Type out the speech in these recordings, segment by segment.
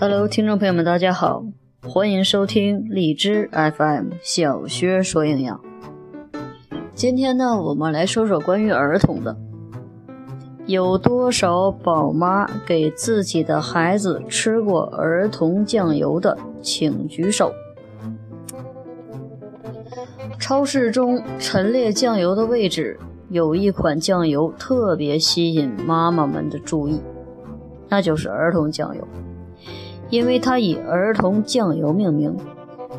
Hello，听众朋友们，大家好，欢迎收听荔枝 FM 小薛说营养。今天呢，我们来说说关于儿童的。有多少宝妈给自己的孩子吃过儿童酱油的，请举手。超市中陈列酱油的位置，有一款酱油特别吸引妈妈们的注意，那就是儿童酱油。因为它以儿童酱油命名，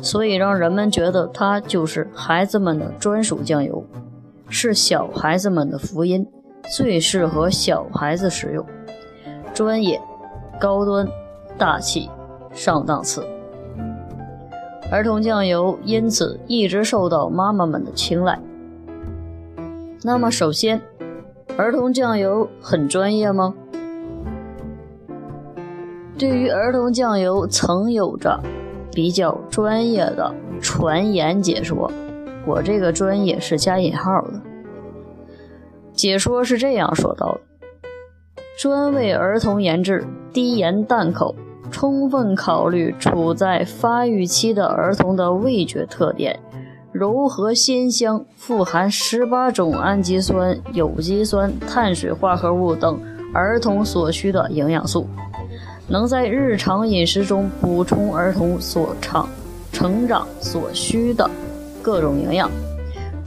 所以让人们觉得它就是孩子们的专属酱油，是小孩子们的福音，最适合小孩子使用，专业、高端、大气、上档次。儿童酱油因此一直受到妈妈们的青睐。那么，首先，儿童酱油很专业吗？对于儿童酱油，曾有着比较专业的传言解说。我这个专业是加引号的。解说是这样说到的：专为儿童研制，低盐淡口，充分考虑处在发育期的儿童的味觉特点，柔和鲜香，富含十八种氨基酸、有机酸、碳水化合物等儿童所需的营养素。能在日常饮食中补充儿童所长成长所需的各种营养，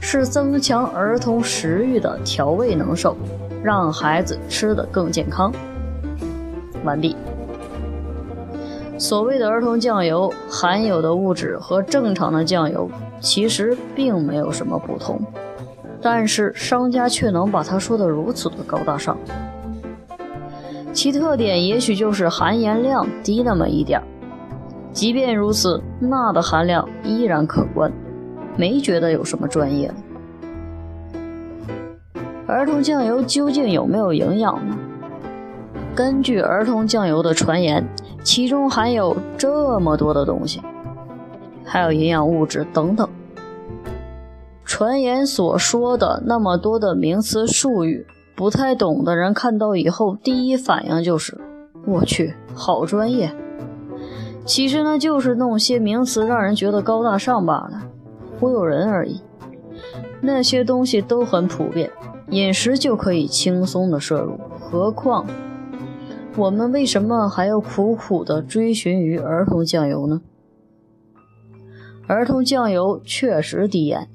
是增强儿童食欲的调味能手，让孩子吃得更健康。完毕。所谓的儿童酱油含有的物质和正常的酱油其实并没有什么不同，但是商家却能把它说得如此的高大上。其特点也许就是含盐量低那么一点，即便如此，钠的含量依然可观，没觉得有什么专业。儿童酱油究竟有没有营养呢？根据儿童酱油的传言，其中含有这么多的东西，还有营养物质等等。传言所说的那么多的名词术语。不太懂的人看到以后，第一反应就是：“我去，好专业。”其实呢，就是弄些名词让人觉得高大上罢了，忽悠人而已。那些东西都很普遍，饮食就可以轻松的摄入。何况，我们为什么还要苦苦的追寻于儿童酱油呢？儿童酱油确实低盐。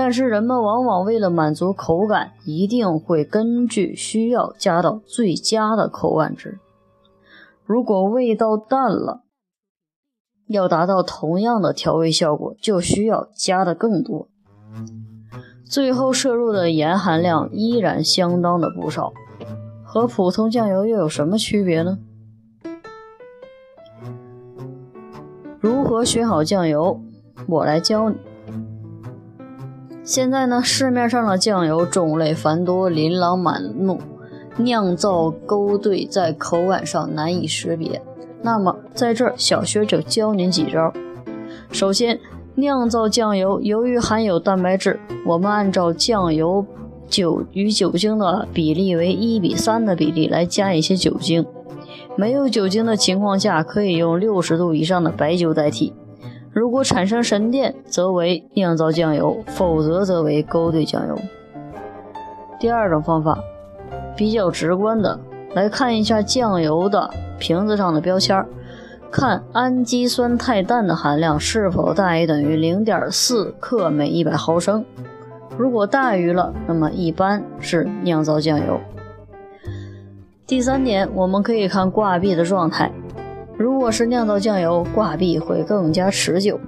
但是人们往往为了满足口感，一定会根据需要加到最佳的口感值。如果味道淡了，要达到同样的调味效果，就需要加的更多。最后摄入的盐含量依然相当的不少，和普通酱油又有什么区别呢？如何选好酱油？我来教你。现在呢，市面上的酱油种类繁多，琳琅满目，酿造勾兑在口感上难以识别。那么在这儿，小薛就教您几招。首先，酿造酱油由于含有蛋白质，我们按照酱油酒与酒精的比例为一比三的比例来加一些酒精。没有酒精的情况下，可以用六十度以上的白酒代替。如果产生沉淀，则为酿造酱油；否则，则为勾兑酱油。第二种方法，比较直观的来看一下酱油的瓶子上的标签，看氨基酸肽氮的含量是否大于等于零点四克每一百毫升。如果大于了，那么一般是酿造酱油。第三点，我们可以看挂壁的状态。如果是酿造酱油，挂壁会更加持久。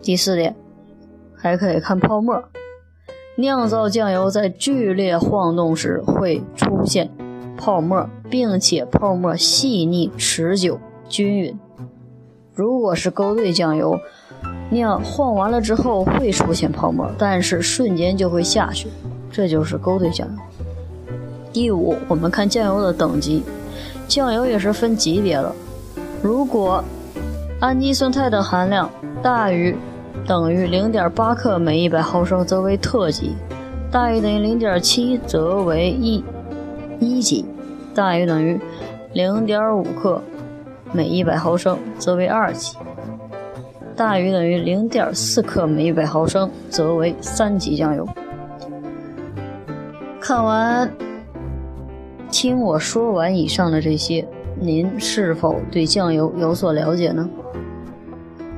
第四点，还可以看泡沫。酿造酱油在剧烈晃动时会出现泡沫，并且泡沫细腻、持久、均匀。如果是勾兑酱油，酿晃完了之后会出现泡沫，但是瞬间就会下去，这就是勾兑酱油。第五，我们看酱油的等级，酱油也是分级别的。如果氨基酸肽的含量大于等于零点八克每一百毫升，则为特级；大于等于零点七，则为一一级；大于等于零点五克每一百毫升，则为二级；大于等于零点四克每一百毫升，则为三级酱油。看完，听我说完以上的这些，您是否对酱油有所了解呢？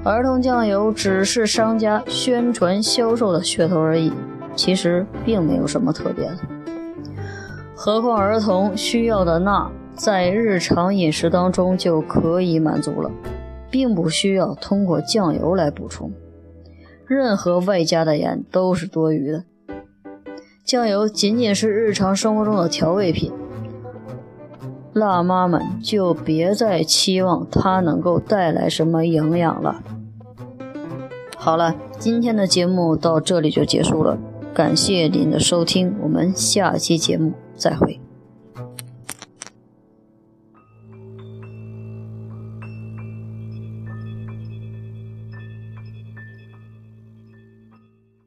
儿童酱油只是商家宣传销售的噱头而已，其实并没有什么特别的。何况儿童需要的钠，在日常饮食当中就可以满足了，并不需要通过酱油来补充。任何外加的盐都是多余的。酱油仅仅是日常生活中的调味品，辣妈们就别再期望它能够带来什么营养了。好了，今天的节目到这里就结束了，感谢您的收听，我们下期节目再会。